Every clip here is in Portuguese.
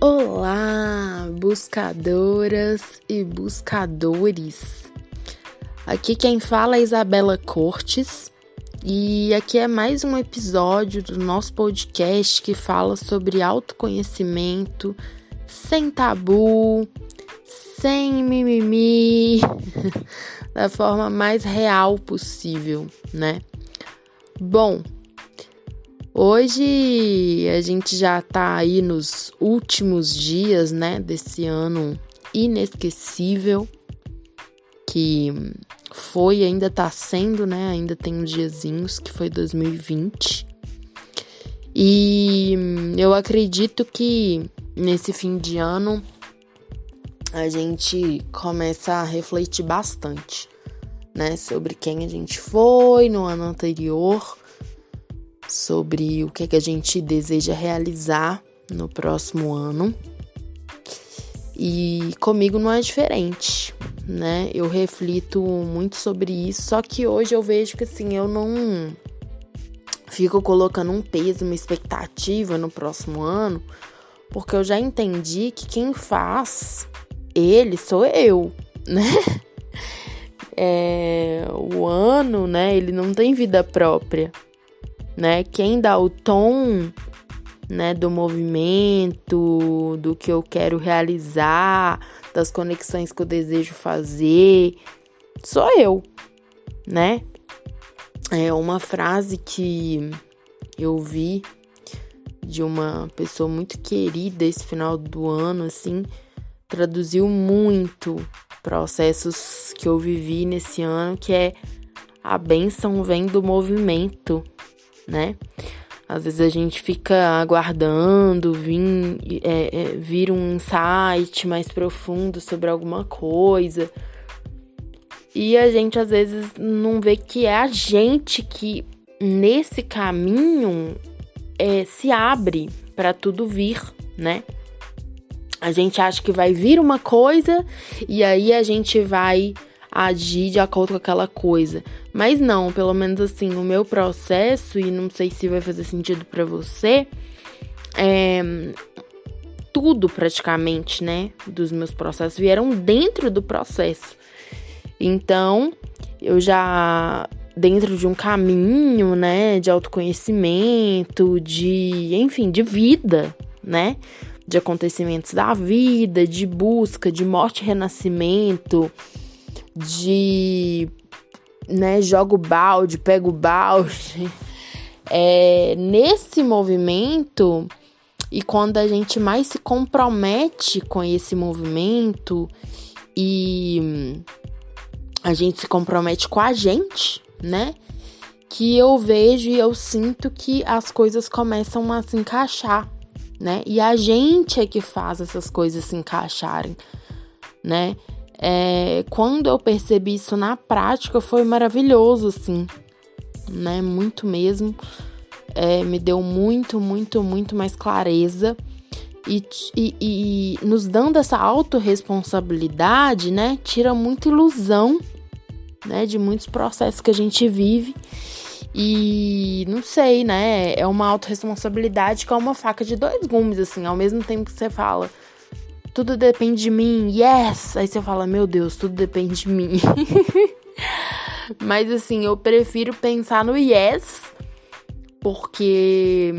Olá, buscadoras e buscadores. Aqui quem fala é Isabela Cortes e aqui é mais um episódio do nosso podcast que fala sobre autoconhecimento, sem tabu, sem mimimi, da forma mais real possível, né? Bom, Hoje a gente já tá aí nos últimos dias, né, desse ano inesquecível que foi ainda tá sendo, né? Ainda tem uns diazinhos que foi 2020. E eu acredito que nesse fim de ano a gente começa a refletir bastante, né, sobre quem a gente foi no ano anterior sobre o que, é que a gente deseja realizar no próximo ano. E comigo não é diferente, né? Eu reflito muito sobre isso, só que hoje eu vejo que assim, eu não fico colocando um peso, uma expectativa no próximo ano, porque eu já entendi que quem faz ele sou eu, né? É, o ano, né? Ele não tem vida própria né? Quem dá o tom, né, do movimento, do que eu quero realizar, das conexões que eu desejo fazer, sou eu, né? É uma frase que eu vi de uma pessoa muito querida esse final do ano, assim, traduziu muito processos que eu vivi nesse ano, que é a benção vem do movimento, né? Às vezes a gente fica aguardando vir, é, é, vir um insight mais profundo sobre alguma coisa. E a gente às vezes não vê que é a gente que nesse caminho é, se abre para tudo vir, né? A gente acha que vai vir uma coisa e aí a gente vai agir de acordo com aquela coisa. Mas não, pelo menos assim, o meu processo, e não sei se vai fazer sentido para você, é, tudo praticamente, né, dos meus processos vieram dentro do processo. Então, eu já dentro de um caminho, né, de autoconhecimento, de, enfim, de vida, né? De acontecimentos da vida, de busca, de morte renascimento, de né, jogo balde, pego balde. É, nesse movimento, e quando a gente mais se compromete com esse movimento e a gente se compromete com a gente, né? Que eu vejo e eu sinto que as coisas começam a se encaixar, né? E a gente é que faz essas coisas se encaixarem, né? É, quando eu percebi isso na prática, foi maravilhoso, assim, né? Muito mesmo. É, me deu muito, muito, muito mais clareza. E, e, e nos dando essa autorresponsabilidade, né? Tira muita ilusão, né? De muitos processos que a gente vive. E não sei, né? É uma autorresponsabilidade que é uma faca de dois gumes, assim, ao mesmo tempo que você fala tudo depende de mim, yes! Aí você fala, meu Deus, tudo depende de mim. Mas assim, eu prefiro pensar no yes, porque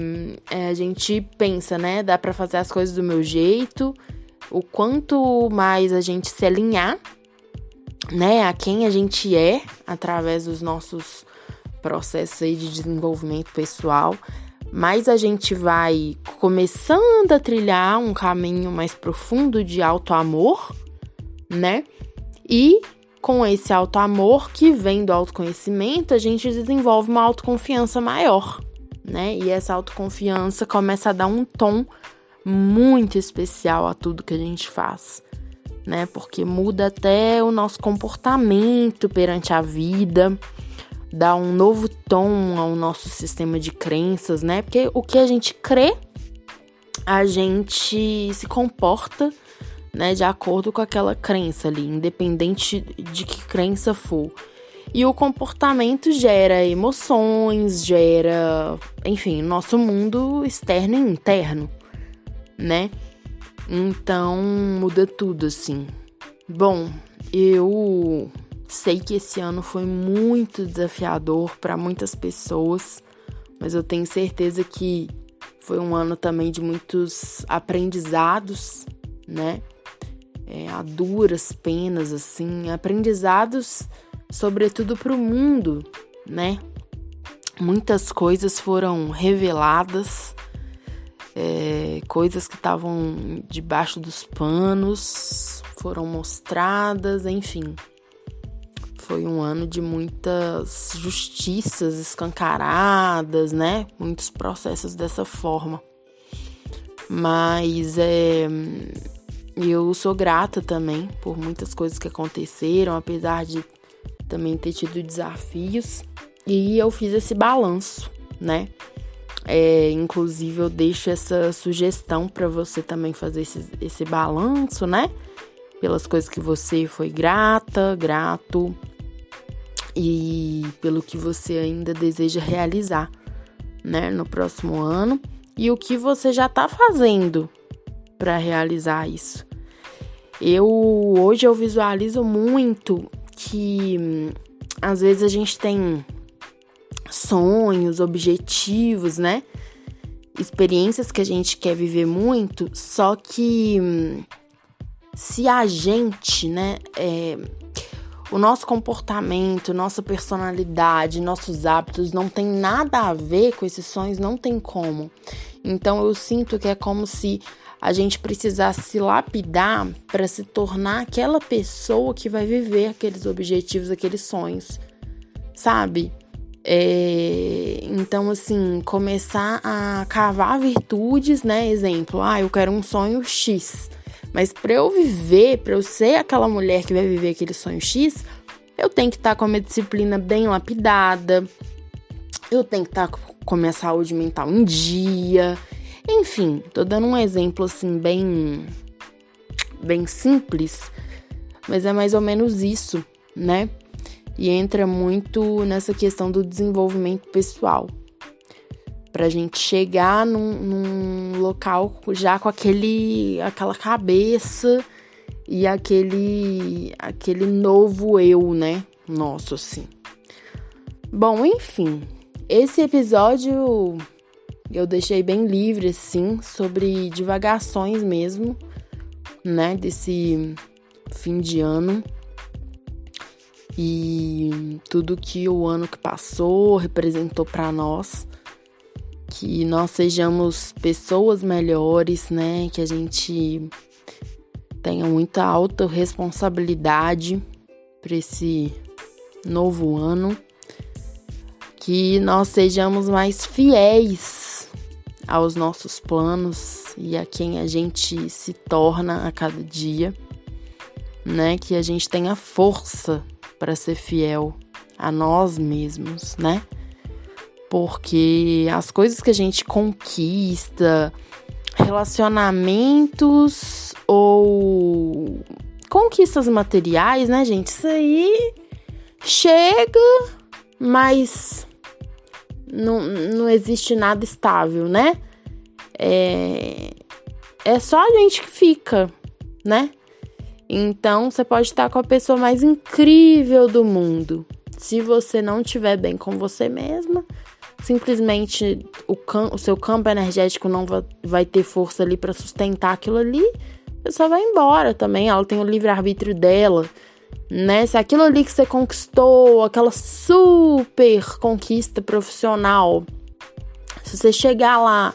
é, a gente pensa, né? Dá para fazer as coisas do meu jeito. O quanto mais a gente se alinhar, né, a quem a gente é através dos nossos processos aí de desenvolvimento pessoal, mais a gente vai começando a trilhar um caminho mais profundo de auto-amor, né? E com esse auto-amor que vem do autoconhecimento, a gente desenvolve uma autoconfiança maior, né? E essa autoconfiança começa a dar um tom muito especial a tudo que a gente faz, né? Porque muda até o nosso comportamento perante a vida dar um novo tom ao nosso sistema de crenças, né? Porque o que a gente crê, a gente se comporta, né, de acordo com aquela crença ali, independente de que crença for. E o comportamento gera emoções, gera, enfim, nosso mundo externo e interno, né? Então muda tudo assim. Bom, eu sei que esse ano foi muito desafiador para muitas pessoas, mas eu tenho certeza que foi um ano também de muitos aprendizados, né? É, duras penas, assim, aprendizados, sobretudo para o mundo, né? Muitas coisas foram reveladas, é, coisas que estavam debaixo dos panos foram mostradas, enfim. Foi um ano de muitas justiças escancaradas, né? Muitos processos dessa forma. Mas é, eu sou grata também por muitas coisas que aconteceram, apesar de também ter tido desafios. E eu fiz esse balanço, né? É, inclusive, eu deixo essa sugestão para você também fazer esse, esse balanço, né? Pelas coisas que você foi grata, grato e pelo que você ainda deseja realizar, né, no próximo ano e o que você já está fazendo para realizar isso. Eu hoje eu visualizo muito que às vezes a gente tem sonhos, objetivos, né? Experiências que a gente quer viver muito, só que se a gente, né, é, o nosso comportamento, nossa personalidade, nossos hábitos não tem nada a ver com esses sonhos, não tem como. Então eu sinto que é como se a gente precisasse se lapidar para se tornar aquela pessoa que vai viver aqueles objetivos, aqueles sonhos, sabe? É, então, assim, começar a cavar virtudes, né? Exemplo, ah, eu quero um sonho X. Mas para eu viver, para eu ser aquela mulher que vai viver aquele sonho X, eu tenho que estar tá com a minha disciplina bem lapidada, eu tenho que estar tá com a minha saúde mental em dia. Enfim, tô dando um exemplo assim bem bem simples, mas é mais ou menos isso, né? E entra muito nessa questão do desenvolvimento pessoal para gente chegar num, num, local já com aquele, aquela cabeça e aquele, aquele novo eu, né? Nosso, assim. Bom, enfim, esse episódio eu deixei bem livre, assim, sobre divagações mesmo, né? Desse fim de ano e tudo que o ano que passou representou para nós que nós sejamos pessoas melhores, né? Que a gente tenha muita autorresponsabilidade para esse novo ano, que nós sejamos mais fiéis aos nossos planos e a quem a gente se torna a cada dia, né? Que a gente tenha força para ser fiel a nós mesmos, né? Porque as coisas que a gente conquista, relacionamentos ou conquistas materiais, né, gente? Isso aí chega, mas não, não existe nada estável, né? É, é só a gente que fica, né? Então você pode estar com a pessoa mais incrível do mundo. Se você não estiver bem com você mesma, simplesmente o, o seu campo energético não vai, vai ter força ali para sustentar aquilo ali, a pessoa vai embora também. Ela tem o livre-arbítrio dela, né? Se aquilo ali que você conquistou, aquela super conquista profissional, se você chegar lá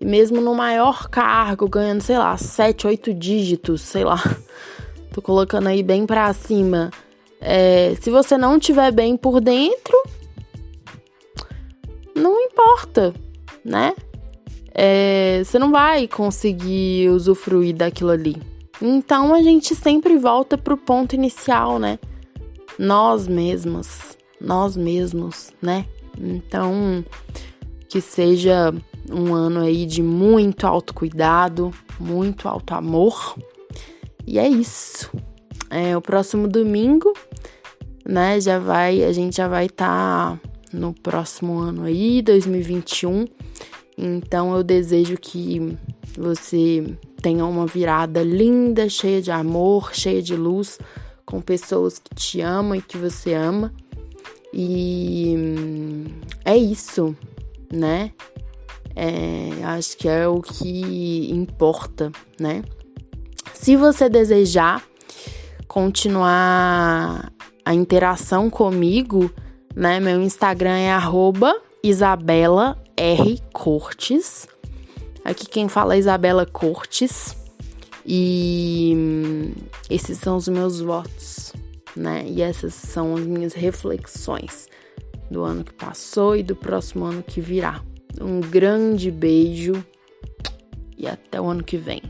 e mesmo no maior cargo, ganhando, sei lá, sete, oito dígitos, sei lá, tô colocando aí bem pra cima. É, se você não tiver bem por dentro, não importa, né? É, você não vai conseguir usufruir daquilo ali. Então a gente sempre volta pro ponto inicial, né? Nós mesmos, nós mesmos, né? Então que seja um ano aí de muito autocuidado, muito alto amor. E é isso. É, o próximo domingo, né, já vai, a gente já vai estar tá no próximo ano aí, 2021. Então eu desejo que você tenha uma virada linda, cheia de amor, cheia de luz, com pessoas que te amam e que você ama. E hum, é isso, né? É, acho que é o que importa, né? Se você desejar continuar a interação comigo, né? Meu Instagram é Isabela R Cortes. Aqui quem fala é Isabela Cortes. E hum, esses são os meus votos, né? E essas são as minhas reflexões do ano que passou e do próximo ano que virá. Um grande beijo e até o ano que vem.